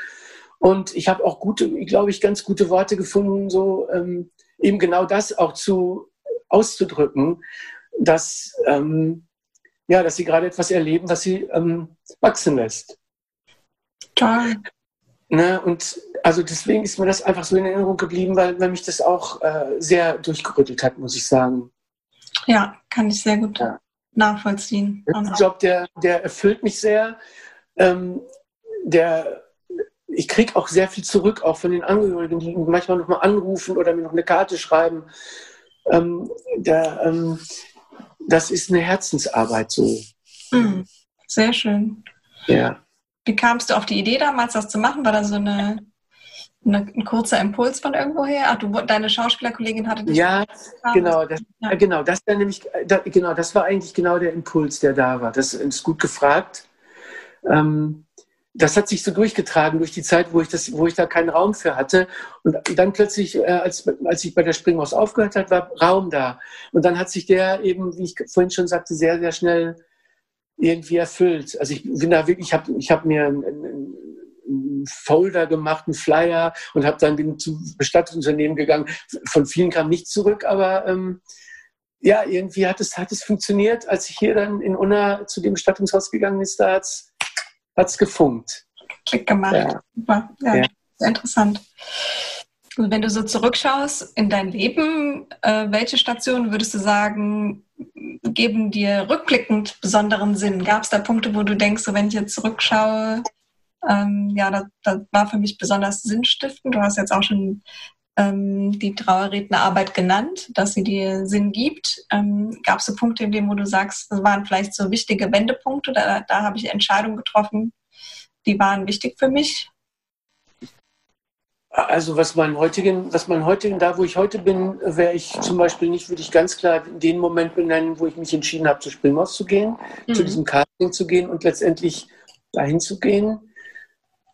Und ich habe auch gute, glaube ich, ganz gute Worte gefunden, so ähm, eben genau das auch zu auszudrücken, dass, ähm, ja, dass sie gerade etwas erleben, was sie ähm, wachsen lässt. Toll. Ne, und also deswegen ist mir das einfach so in Erinnerung geblieben, weil, weil mich das auch äh, sehr durchgerüttelt hat, muss ich sagen. Ja, kann ich sehr gut ja nachvollziehen. Der Job, der, der erfüllt mich sehr. Ähm, der, ich kriege auch sehr viel zurück, auch von den Angehörigen, die manchmal nochmal anrufen oder mir noch eine Karte schreiben. Ähm, der, ähm, das ist eine Herzensarbeit so. Mhm. Sehr schön. Ja. Wie kamst du auf die Idee damals, das zu machen? War da so eine ein kurzer Impuls von irgendwoher? Ach, du, deine Schauspielerkollegin hatte dich. Ja, genau. Das, ja. Genau, das war nämlich, da, genau, das war eigentlich genau der Impuls, der da war. Das ist gut gefragt. Ähm, das hat sich so durchgetragen durch die Zeit, wo ich, das, wo ich da keinen Raum für hatte. Und dann plötzlich, äh, als, als ich bei der Springhaus aufgehört habe, war Raum da. Und dann hat sich der eben, wie ich vorhin schon sagte, sehr, sehr schnell irgendwie erfüllt. Also ich bin da wirklich, ich habe ich hab mir ein, ein, einen Folder gemacht, einen Flyer und habe dann bin zu Bestattungsunternehmen gegangen. Von vielen kam nichts zurück, aber ähm, ja, irgendwie hat es, hat es funktioniert. Als ich hier dann in Unna zu dem Bestattungshaus gegangen ist, da hat es gefunkt. Klick gemacht. Ja. Super. Ja, ja. Sehr interessant. Und wenn du so zurückschaust in dein Leben, äh, welche Stationen würdest du sagen, geben dir rückblickend besonderen Sinn? Gab es da Punkte, wo du denkst, so wenn ich jetzt zurückschaue, ähm, ja, das, das, war für mich besonders sinnstiftend. Du hast jetzt auch schon ähm, die Trauerrednerarbeit genannt, dass sie dir Sinn gibt. Ähm, Gab es so Punkte, in denen wo du sagst, das waren vielleicht so wichtige Wendepunkte, da, da habe ich Entscheidungen getroffen, die waren wichtig für mich? Also was mein heutigen, was mein heutigen, da wo ich heute bin, wäre ich zum Beispiel nicht, würde ich ganz klar den Moment benennen, wo ich mich entschieden habe, zu Springhaus zu gehen, mhm. zu diesem Casting zu gehen und letztendlich dahin zu gehen.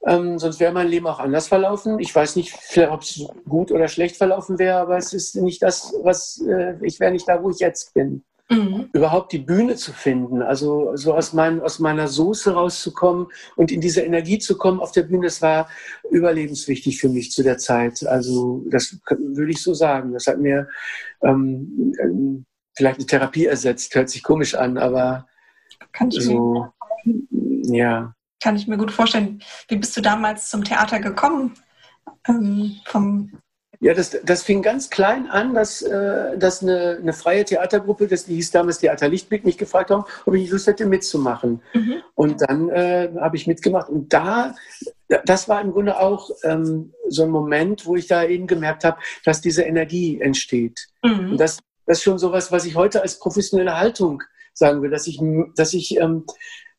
Ähm, sonst wäre mein Leben auch anders verlaufen. Ich weiß nicht, ob es gut oder schlecht verlaufen wäre, aber es ist nicht das, was äh, ich wäre nicht da, wo ich jetzt bin. mhm. überhaupt die Bühne zu finden, also so aus, mein, aus meiner Soße rauszukommen und in diese Energie zu kommen auf der Bühne, das war überlebenswichtig für mich zu der Zeit. Also das würde ich so sagen. Das hat mir ähm, ähm, vielleicht eine Therapie ersetzt, hört sich komisch an, aber so, ja. Kann ich mir gut vorstellen. Wie bist du damals zum Theater gekommen? Ähm, vom ja, das, das fing ganz klein an, dass, äh, dass eine, eine freie Theatergruppe, das die hieß damals Theater Lichtblick, mich gefragt haben, ob ich Lust hätte mitzumachen. Mhm. Und dann äh, habe ich mitgemacht. Und da, das war im Grunde auch ähm, so ein Moment, wo ich da eben gemerkt habe, dass diese Energie entsteht. Mhm. Und das, das ist schon sowas, was ich heute als professionelle Haltung sagen will, dass ich, dass ich, ähm,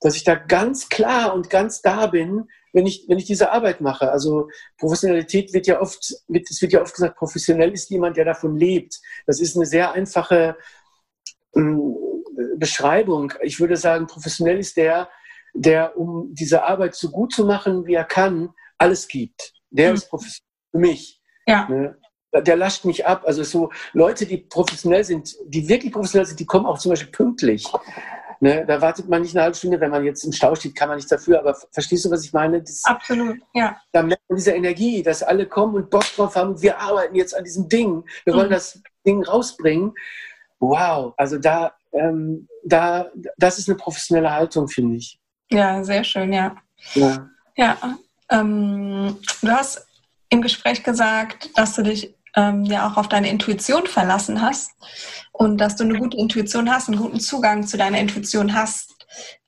dass ich da ganz klar und ganz da bin, wenn ich, wenn ich diese Arbeit mache. Also Professionalität wird ja oft, es wird ja oft gesagt, professionell ist jemand, der davon lebt. Das ist eine sehr einfache ähm, Beschreibung. Ich würde sagen, professionell ist der, der, um diese Arbeit so gut zu machen, wie er kann, alles gibt. Der mhm. ist professionell für mich. Ja. Ne? Der lascht mich ab. Also so Leute, die professionell sind, die wirklich professionell sind, die kommen auch zum Beispiel pünktlich. Ne, da wartet man nicht eine halbe Stunde, wenn man jetzt im Stau steht, kann man nicht dafür. Aber verstehst du, was ich meine? Das, Absolut, ja. Da merkt man diese Energie, dass alle kommen und Bock drauf haben. Wir arbeiten jetzt an diesem Ding. Wir wollen mhm. das Ding rausbringen. Wow, also da, ähm, da, das ist eine professionelle Haltung, finde ich. Ja, sehr schön, ja. Ja. ja ähm, du hast im Gespräch gesagt, dass du dich ähm, ja auch auf deine Intuition verlassen hast und dass du eine gute Intuition hast, einen guten Zugang zu deiner Intuition hast.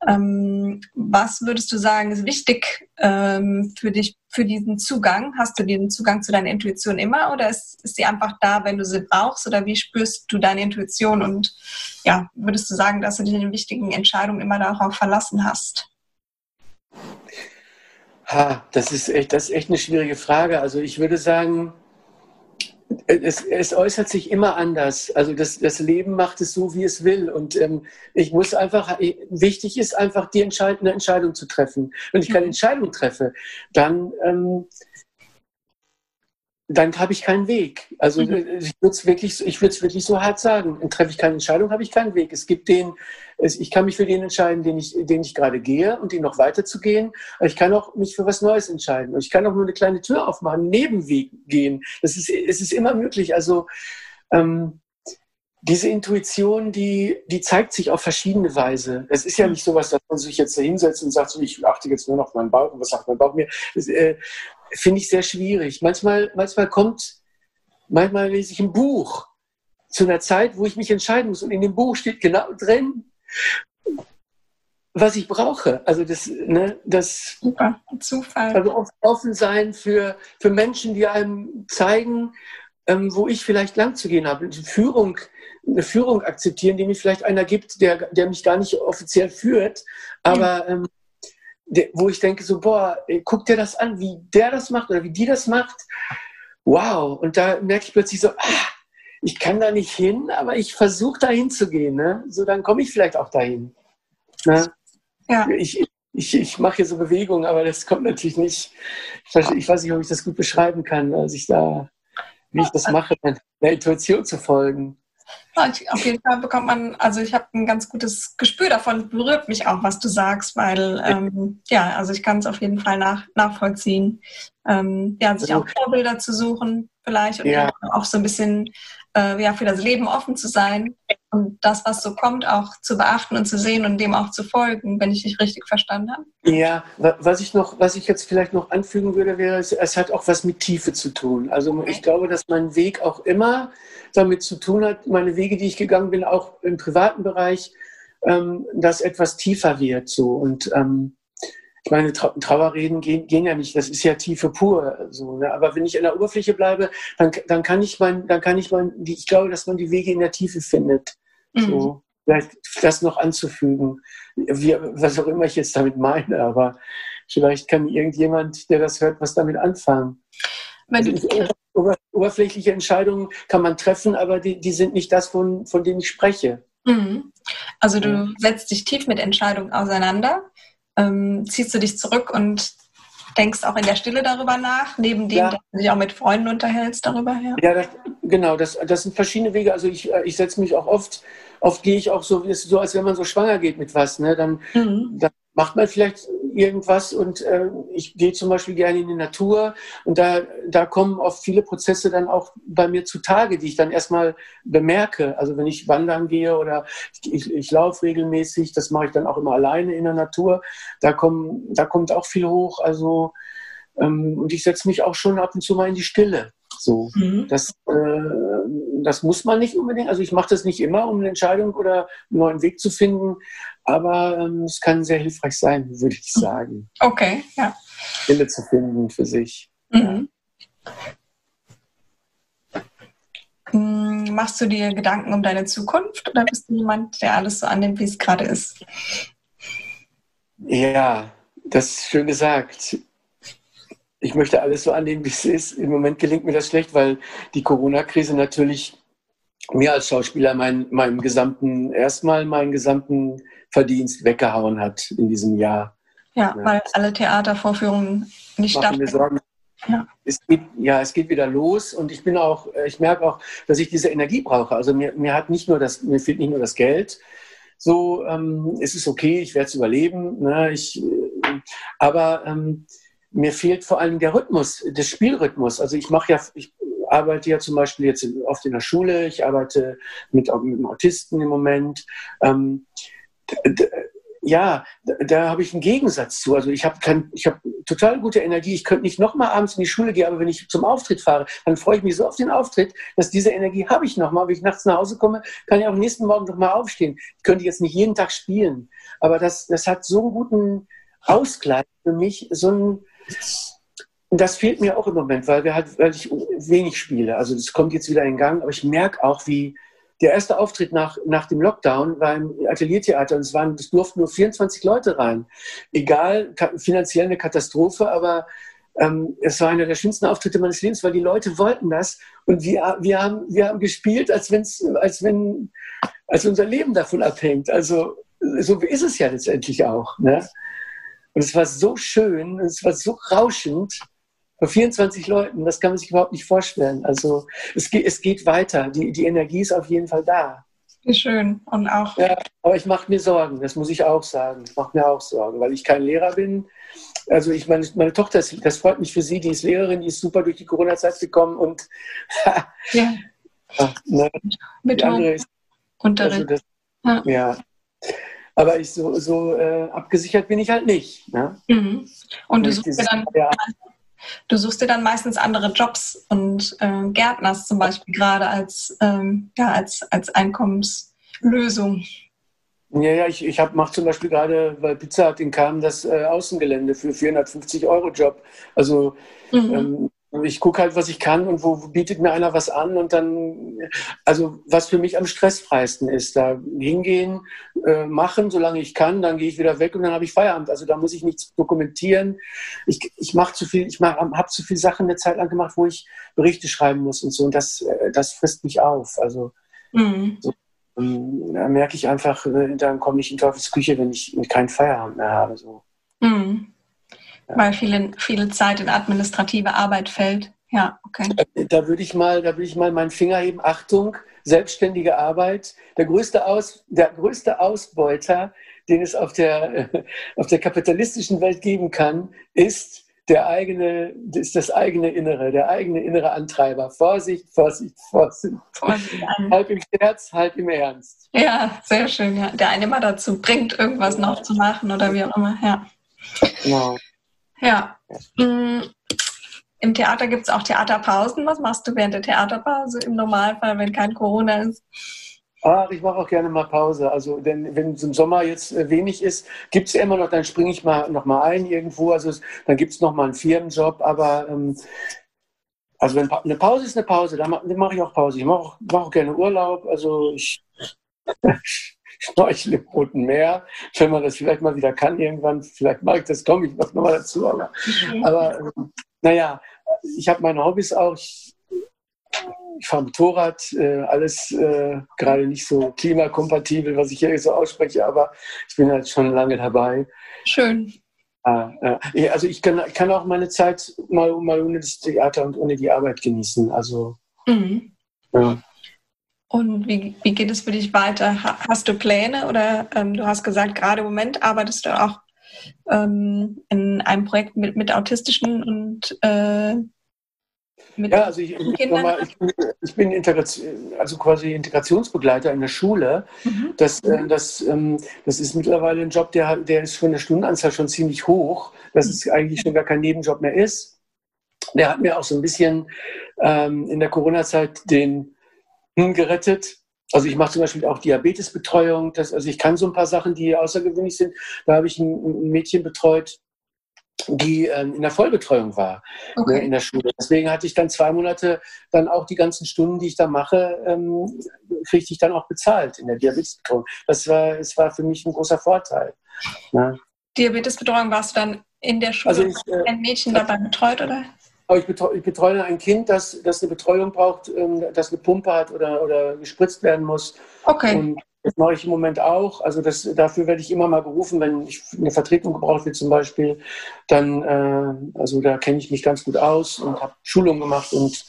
Ähm, was würdest du sagen, ist wichtig ähm, für dich, für diesen Zugang? Hast du den Zugang zu deiner Intuition immer oder ist, ist sie einfach da, wenn du sie brauchst? Oder wie spürst du deine Intuition? Und ja, würdest du sagen, dass du dich in wichtigen Entscheidungen immer darauf verlassen hast? Ha, das ist echt, das ist echt eine schwierige Frage. Also ich würde sagen, es, es, äußert sich immer anders. Also das, das, Leben macht es so, wie es will. Und ähm, ich muss einfach, wichtig ist einfach, die entscheidende Entscheidung zu treffen. Wenn ich keine mhm. Entscheidung treffe, dann, ähm, dann habe ich keinen Weg. Also mhm. ich würde es wirklich, wirklich so hart sagen. Dann treffe ich keine Entscheidung, habe ich keinen Weg. Es gibt den, ich kann mich für den entscheiden, den ich, den ich gerade gehe und den noch weiter zu gehen. Aber ich kann auch mich für was Neues entscheiden. Und ich kann auch nur eine kleine Tür aufmachen, einen Nebenweg gehen. Das ist, es ist immer möglich. Also ähm, diese Intuition, die, die zeigt sich auf verschiedene Weise. Es ist ja nicht so was, dass man sich jetzt da hinsetzt und sagt, so, ich achte jetzt nur noch auf meinen Bauch und was sagt mein Bauch mir. Das äh, finde ich sehr schwierig. Manchmal, manchmal kommt, manchmal lese ich ein Buch zu einer Zeit, wo ich mich entscheiden muss und in dem Buch steht genau drin, was ich brauche. Also das, ne, das Super, Zufall. Also offen sein für, für Menschen, die einem zeigen, ähm, wo ich vielleicht lang zu gehen habe. Führung, eine Führung akzeptieren, die mir vielleicht einer gibt, der, der mich gar nicht offiziell führt, aber mhm. ähm, wo ich denke so, boah, guck dir das an, wie der das macht oder wie die das macht. Wow. Und da merke ich plötzlich so, ah, ich kann da nicht hin, aber ich versuche da hinzugehen. Ne? So, dann komme ich vielleicht auch dahin. Ne? Ja. Ich, ich, ich mache hier so Bewegungen, aber das kommt natürlich nicht. Ich weiß nicht, ob ich das gut beschreiben kann, als ich da, wie ich das mache, der Intuition zu folgen. Auf jeden Fall bekommt man, also ich habe ein ganz gutes Gespür davon, berührt mich auch, was du sagst, weil ähm, ja, also ich kann es auf jeden Fall nach, nachvollziehen. Ähm, ja, sich auch Vorbilder zu suchen, vielleicht und ja. auch so ein bisschen äh, ja, für das Leben offen zu sein und das, was so kommt, auch zu beachten und zu sehen und dem auch zu folgen, wenn ich dich richtig verstanden habe. Ja, was ich noch, was ich jetzt vielleicht noch anfügen würde, wäre, es hat auch was mit Tiefe zu tun. Also ich glaube, dass mein Weg auch immer damit zu tun hat, meine Wege, die ich gegangen bin, auch im privaten Bereich, ähm, dass etwas tiefer wird. So und ähm, ich meine, Trau Trauerreden gehen, gehen, ja nicht, das ist ja Tiefe pur. So, ne? Aber wenn ich an der Oberfläche bleibe, dann, dann kann ich mein, dann kann ich mein, ich glaube, dass man die Wege in der Tiefe findet. Mhm. So, vielleicht das noch anzufügen, wie, was auch immer ich jetzt damit meine, aber vielleicht kann irgendjemand, der das hört, was damit anfangen. Also, oberflächliche Entscheidungen kann man treffen, aber die, die sind nicht das, von, von dem ich spreche. Mhm. Also du setzt dich tief mit Entscheidungen auseinander ähm, ziehst du dich zurück und denkst auch in der Stille darüber nach, neben dem, ja. dass du dich auch mit Freunden unterhältst darüber? Ja, ja das, genau, das, das sind verschiedene Wege. Also ich, äh, ich setze mich auch oft oft gehe ich auch so, ist so, als wenn man so schwanger geht mit was. Ne? Dann, mhm. dann macht man vielleicht irgendwas und äh, ich gehe zum Beispiel gerne in die Natur und da, da kommen oft viele Prozesse dann auch bei mir zutage, die ich dann erstmal bemerke. Also wenn ich wandern gehe oder ich, ich, ich laufe regelmäßig, das mache ich dann auch immer alleine in der Natur, da, kommen, da kommt auch viel hoch. Also ähm, und ich setze mich auch schon ab und zu mal in die Stille. So, mhm. das, äh, das muss man nicht unbedingt. Also ich mache das nicht immer, um eine Entscheidung oder einen neuen Weg zu finden, aber ähm, es kann sehr hilfreich sein, würde ich sagen. Okay, ja. Stille zu finden für sich. Mhm. Ja. Hm, machst du dir Gedanken um deine Zukunft oder bist du jemand, der alles so annimmt, wie es gerade ist? Ja, das ist schön gesagt ich möchte alles so annehmen, wie es ist. Im Moment gelingt mir das schlecht, weil die Corona-Krise natürlich mir als Schauspieler mein, meinen gesamten, erstmal meinen gesamten Verdienst weggehauen hat in diesem Jahr. Ja, ja. weil alle Theatervorführungen nicht stattfinden. Ja. Es geht, ja, es geht wieder los und ich bin auch, ich merke auch, dass ich diese Energie brauche. Also mir, mir hat nicht nur das, mir fehlt nicht nur das Geld. So, ähm, es ist okay, ich werde es überleben. Ne? Ich, äh, aber ähm, mir fehlt vor allem der Rhythmus, der Spielrhythmus. Also ich mache ja, ich arbeite ja zum Beispiel jetzt oft in der Schule, ich arbeite mit, mit Autisten im Moment. Ähm, ja, da, da habe ich einen Gegensatz zu. Also ich habe habe total gute Energie. Ich könnte nicht nochmal abends in die Schule gehen, aber wenn ich zum Auftritt fahre, dann freue ich mich so auf den Auftritt, dass diese Energie habe ich nochmal. Wenn ich nachts nach Hause komme, kann ich auch nächsten Morgen nochmal aufstehen. Ich könnte jetzt nicht jeden Tag spielen, aber das, das hat so einen guten Ausgleich für mich, so ein, und das fehlt mir auch im Moment, weil, wir halt, weil ich wenig spiele. Also das kommt jetzt wieder in Gang, aber ich merke auch, wie der erste Auftritt nach, nach dem Lockdown war im Ateliertheater und es, waren, es durften nur 24 Leute rein. Egal, finanziell eine Katastrophe, aber ähm, es war einer der schönsten Auftritte meines Lebens, weil die Leute wollten das und wir, wir, haben, wir haben gespielt, als, wenn's, als wenn als unser Leben davon abhängt. Also so ist es ja letztendlich auch. Ne? Und es war so schön, es war so rauschend vor 24 Leuten, das kann man sich überhaupt nicht vorstellen. Also es geht, es geht weiter, die, die Energie ist auf jeden Fall da. Wie schön und auch. Ja, aber ich mache mir Sorgen, das muss ich auch sagen. Ich mache mir auch Sorgen, weil ich kein Lehrer bin. Also ich meine, meine Tochter, ist, das freut mich für sie, die ist Lehrerin, die ist super durch die Corona-Zeit gekommen und [laughs] ja. ne, Mit Unterricht. Also das, ja. ja. Aber ich so, so äh, abgesichert bin ich halt nicht. Ne? Mhm. Und du suchst, dann, ja. du suchst, dir dann, meistens andere Jobs und äh, Gärtners zum Beispiel gerade als, ähm, ja, als, als Einkommenslösung. Ja, ja, ich, ich mache zum Beispiel gerade, weil Pizza hat in Kam das äh, Außengelände für 450 Euro Job. Also mhm. ähm, ich gucke halt, was ich kann und wo, wo, bietet mir einer was an und dann, also was für mich am stressfreisten ist, da hingehen, äh, machen, solange ich kann, dann gehe ich wieder weg und dann habe ich Feierabend. Also da muss ich nichts dokumentieren. Ich, ich mache zu viel, ich habe zu viel Sachen eine Zeit lang gemacht, wo ich Berichte schreiben muss und so und das, äh, das frisst mich auf. Also mhm. so, ähm, da merke ich einfach, äh, dann komme ich in Teufelsküche, wenn ich keinen Feierabend mehr habe. So. Mhm weil viele, viel Zeit in administrative Arbeit fällt. Ja, okay. Da würde ich mal, da würde ich mal meinen Finger heben. Achtung, selbstständige Arbeit. Der größte, Aus, der größte Ausbeuter, den es auf der, [laughs] auf der kapitalistischen Welt geben kann, ist der eigene, ist das eigene Innere, der eigene innere Antreiber. Vorsicht, Vorsicht, Vorsicht. Vorsicht [laughs] halb im Scherz, halb im Ernst. Ja, sehr schön. Ja. Der eine mal dazu bringt, irgendwas noch zu machen oder wie auch immer. Ja. Genau. Ja. Mm, Im Theater gibt es auch Theaterpausen. Was machst du während der Theaterpause im Normalfall, wenn kein Corona ist? Ach, ich mache auch gerne mal Pause. Also, denn wenn es im Sommer jetzt äh, wenig ist, gibt es ja immer noch, dann springe ich mal noch mal ein irgendwo. Also dann gibt es noch mal einen Firmenjob. Aber ähm, also wenn eine Pause ist eine Pause, dann mache ich auch Pause. Ich mache auch, mach auch gerne Urlaub. Also ich Schnorcheln im Roten Meer, wenn man das vielleicht mal wieder kann irgendwann, vielleicht mag ich das, komme ich noch mal dazu, aber, mhm. aber ähm, naja, ich habe meine Hobbys auch, ich, ich fahre Motorrad, äh, alles äh, gerade nicht so klimakompatibel, was ich hier so ausspreche, aber ich bin halt schon lange dabei. Schön. Äh, also ich kann, kann, auch meine Zeit mal, mal ohne das Theater und ohne die Arbeit genießen. Also mhm. ja. Und wie, wie geht es für dich weiter? Hast du Pläne oder ähm, du hast gesagt, gerade im Moment arbeitest du auch ähm, in einem Projekt mit, mit autistischen und äh, mit ja, also ich, ich, mal, ich, bin, ich bin Integration, also quasi Integrationsbegleiter in der Schule. Mhm. Das, äh, das, ähm, das ist mittlerweile ein Job, der, der ist von der Stundenanzahl schon ziemlich hoch, dass es eigentlich schon gar kein Nebenjob mehr ist. Der hat mir auch so ein bisschen ähm, in der Corona-Zeit den gerettet. Also ich mache zum Beispiel auch Diabetesbetreuung. Das, also ich kann so ein paar Sachen, die außergewöhnlich sind. Da habe ich ein, Mädchen betreut, die ähm, in der Vollbetreuung war ne, okay. ne, in der Schule. Deswegen hatte ich dann zwei Monate dann auch die ganzen Stunden, die ich da mache, ähm, kriegte ich dann auch bezahlt in der Diabetesbetreuung. Das war, das war für mich ein großer Vorteil. Ne? Diabetesbetreuung warst du dann in der Schule also ich, äh, ein Mädchen dabei betreut, oder? Aber ich betreue, ich betreue ein Kind, das, das eine Betreuung braucht, ähm, das eine Pumpe hat oder, oder gespritzt werden muss. Okay. Und das mache ich im Moment auch. Also das, dafür werde ich immer mal gerufen, wenn ich eine Vertretung gebraucht wird zum Beispiel. Dann, äh, also da kenne ich mich ganz gut aus und habe Schulungen gemacht und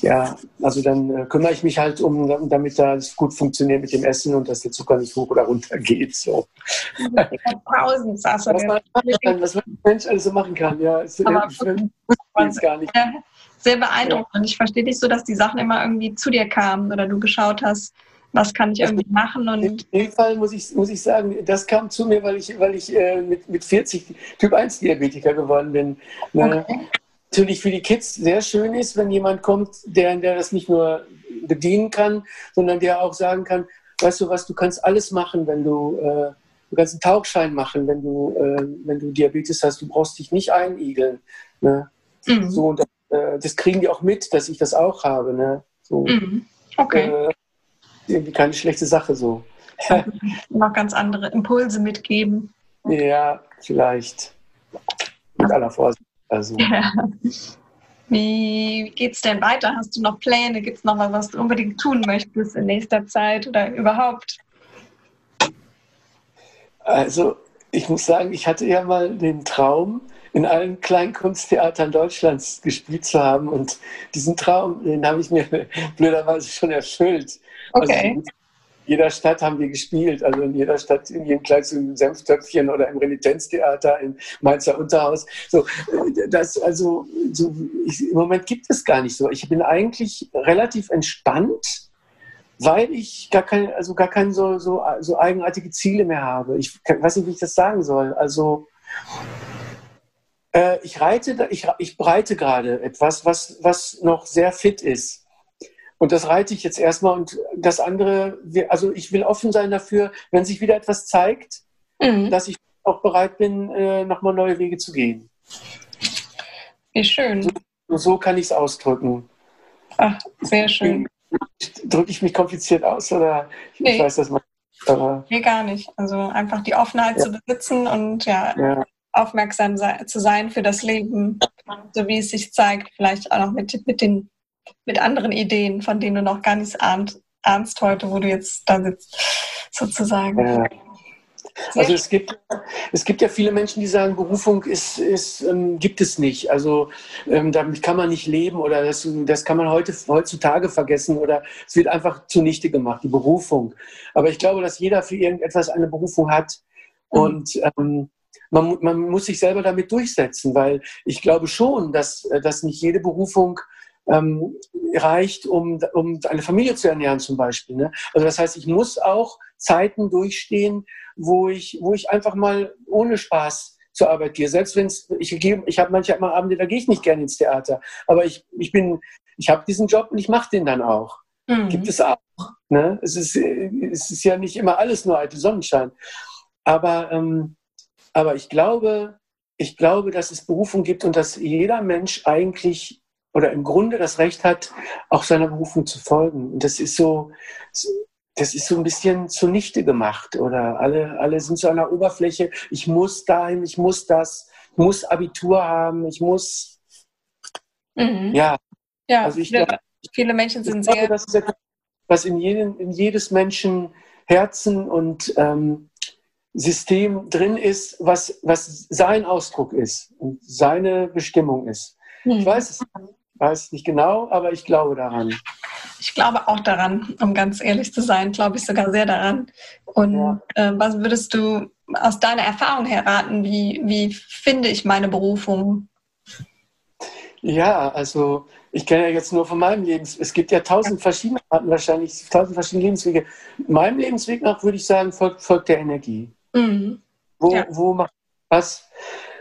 ja, also dann äh, kümmere ich mich halt um, damit das gut funktioniert mit dem Essen und dass der Zucker nicht hoch oder runter geht. So. Pausen, was, man, was man Mensch alles so machen kann, ja. Ist, Aber, ich gar nicht. Sehr beeindruckend. Ja. Ich verstehe nicht so, dass die Sachen immer irgendwie zu dir kamen oder du geschaut hast, was kann ich irgendwie machen? Und in dem Fall muss ich, muss ich sagen, das kam zu mir, weil ich, weil ich äh, mit, mit 40 Typ 1 Diabetiker geworden bin. Okay. Natürlich für die Kids sehr schön ist, wenn jemand kommt, der, der das nicht nur bedienen kann, sondern der auch sagen kann, weißt du was, du kannst alles machen, wenn du, äh, du kannst einen Tauchschein machen, wenn du, äh, wenn du Diabetes hast, du brauchst dich nicht einigeln. Ne? Mhm. So, und das, äh, das, kriegen die auch mit, dass ich das auch habe. Ne? So. Mhm. Okay. Irgendwie keine schlechte Sache so. [laughs] Noch ganz andere Impulse mitgeben. Ja, vielleicht. Mit aller Vorsicht. Also. Ja. Wie geht es denn weiter? Hast du noch Pläne? Gibt es noch was, was du unbedingt tun möchtest in nächster Zeit oder überhaupt? Also, ich muss sagen, ich hatte ja mal den Traum, in allen Kleinkunsttheatern Deutschlands gespielt zu haben. Und diesen Traum, den habe ich mir [laughs] blöderweise schon erfüllt. Also okay. Also in jeder Stadt haben wir gespielt, also in jeder Stadt, in jedem kleinen Senftöpfchen oder im Renitenztheater, im Mainzer Unterhaus. So, das, also, so, ich, im Moment gibt es gar nicht so. Ich bin eigentlich relativ entspannt, weil ich gar kein, also gar keine so, so, so eigenartige Ziele mehr habe. Ich weiß nicht, wie ich das sagen soll. Also, äh, ich reite, ich, ich breite gerade etwas, was, was noch sehr fit ist. Und das reite ich jetzt erstmal und das andere, also ich will offen sein dafür, wenn sich wieder etwas zeigt, mhm. dass ich auch bereit bin, äh, nochmal neue Wege zu gehen. Wie schön. So, so kann ich es ausdrücken. Ach, sehr schön. Drücke ich mich kompliziert aus oder nee. ich weiß das mal. Aber nee, gar nicht. Also einfach die Offenheit ja. zu besitzen und ja, ja. aufmerksam sei, zu sein für das Leben, so wie es sich zeigt, vielleicht auch noch mit, mit den mit anderen Ideen, von denen du noch gar nicht ahnt, ahnst heute, wo du jetzt da sitzt, sozusagen. Ja. Also es gibt, es gibt ja viele Menschen, die sagen, Berufung ist, ist, ähm, gibt es nicht. Also ähm, damit kann man nicht leben oder das, das kann man heute, heutzutage vergessen oder es wird einfach zunichte gemacht, die Berufung. Aber ich glaube, dass jeder für irgendetwas eine Berufung hat mhm. und ähm, man, man muss sich selber damit durchsetzen, weil ich glaube schon, dass, äh, dass nicht jede Berufung ähm, reicht, um, um eine Familie zu ernähren zum Beispiel. Ne? Also das heißt, ich muss auch Zeiten durchstehen, wo ich, wo ich einfach mal ohne Spaß zur Arbeit gehe. Selbst wenn ich gehe, ich habe manchmal Abende, da gehe ich nicht gerne ins Theater. Aber ich, ich bin, ich habe diesen Job und ich mache den dann auch. Mhm. Gibt es auch. Ne? Es, ist, es ist ja nicht immer alles nur alte Sonnenschein. Aber, ähm, aber ich glaube, ich glaube, dass es Berufung gibt und dass jeder Mensch eigentlich oder im Grunde das Recht hat, auch seiner Berufung zu folgen. Und das ist so, das ist so ein bisschen zunichte gemacht oder alle, alle sind so an der Oberfläche. Ich muss dahin, ich muss das, ich muss Abitur haben, ich muss, mhm. ja. Ja, also ich viele, glaube, viele Menschen sind sehr. Glaube, das ist etwas, was in, jedem, in jedes Menschen Herzen und ähm, System drin ist, was, was sein Ausdruck ist und seine Bestimmung ist. Mhm. Ich weiß es weiß nicht genau, aber ich glaube daran. ich glaube auch daran, um ganz ehrlich zu sein, glaube ich sogar sehr daran. Und ja. äh, was würdest du aus deiner Erfahrung her raten, wie, wie finde ich meine Berufung? Ja, also ich kenne ja jetzt nur von meinem Leben. Es gibt ja tausend verschiedene Arten, wahrscheinlich tausend verschiedene Lebenswege. Meinem Lebensweg nach würde ich sagen, folgt, folgt der Energie. Mhm. Wo, ja. wo macht was?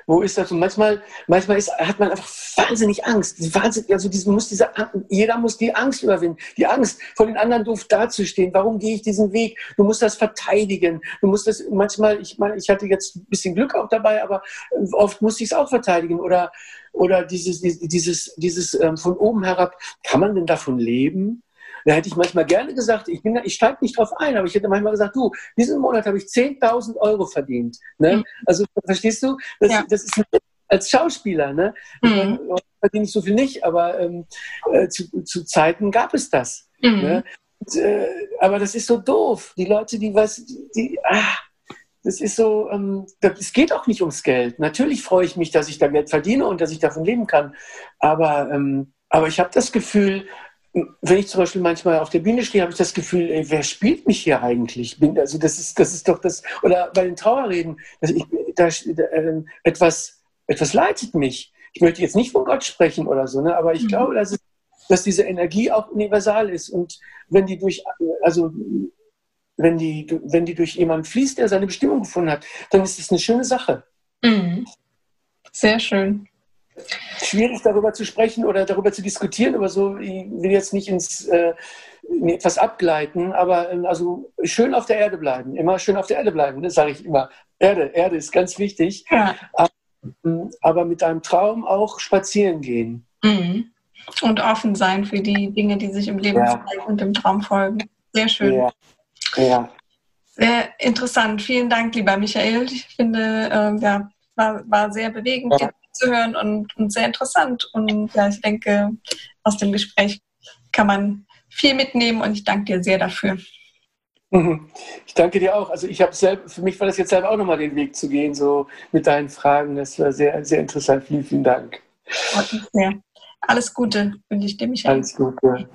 Wo ist das? Und manchmal, manchmal ist, hat man einfach wahnsinnig Angst. Wahnsinnig, also diesen, muss diese, jeder muss die Angst überwinden. Die Angst, vor den anderen doof dazustehen. Warum gehe ich diesen Weg? Du musst das verteidigen. Du musst das manchmal, ich meine, ich hatte jetzt ein bisschen Glück auch dabei, aber oft musste ich es auch verteidigen. Oder, oder dieses, dieses, dieses ähm, von oben herab, kann man denn davon leben? Da hätte ich manchmal gerne gesagt, ich, ich steige nicht drauf ein, aber ich hätte manchmal gesagt, du, diesen Monat habe ich 10.000 Euro verdient. Ne? Mhm. Also verstehst du? Das, ja. das ist als Schauspieler. Ne? Mhm. verdiene ich so viel nicht, aber ähm, äh, zu, zu, Zeiten gab es das. Mhm. Ne? Und, äh, aber das ist so doof. Die Leute, die was, die, die ah, das ist so, ähm, das, es geht auch nicht ums Geld. Natürlich freue ich mich, dass ich da Geld verdiene und dass ich davon leben kann. Aber, ähm, aber ich habe das Gefühl, wenn ich zum Beispiel manchmal auf der Bühne stehe, habe ich das Gefühl, ey, wer spielt mich hier eigentlich? Bin, also das ist, das ist doch das, oder bei den Trauerreden, also ich, da, äh, etwas, etwas leitet mich. Ich möchte jetzt nicht von Gott sprechen oder so, ne, aber ich mhm. glaube, dass, es, dass diese Energie auch universal ist und wenn die durch, also wenn die, wenn die durch jemanden fließt, der seine Bestimmung gefunden hat, dann ist das eine schöne Sache. Mhm. Sehr schön schwierig darüber zu sprechen oder darüber zu diskutieren, aber so, ich will jetzt nicht ins äh, in etwas abgleiten, aber ähm, also schön auf der Erde bleiben, immer schön auf der Erde bleiben, das sage ich immer. Erde, Erde ist ganz wichtig. Ja. Ähm, aber mit einem Traum auch spazieren gehen. Mhm. Und offen sein für die Dinge, die sich im Leben ja. zeigen und im Traum folgen. Sehr schön. Ja. ja. Sehr interessant. Vielen Dank, lieber Michael. Ich finde, äh, ja, war, war sehr bewegend. Ja zu hören und, und sehr interessant. Und ja, ich denke, aus dem Gespräch kann man viel mitnehmen und ich danke dir sehr dafür. Mhm. Ich danke dir auch. Also ich habe selber, für mich war das jetzt selber auch nochmal den Weg zu gehen, so mit deinen Fragen. Das war sehr, sehr interessant. Vielen, vielen Dank. Alles Gute wünsche ich dir, Michael. Alles Gute.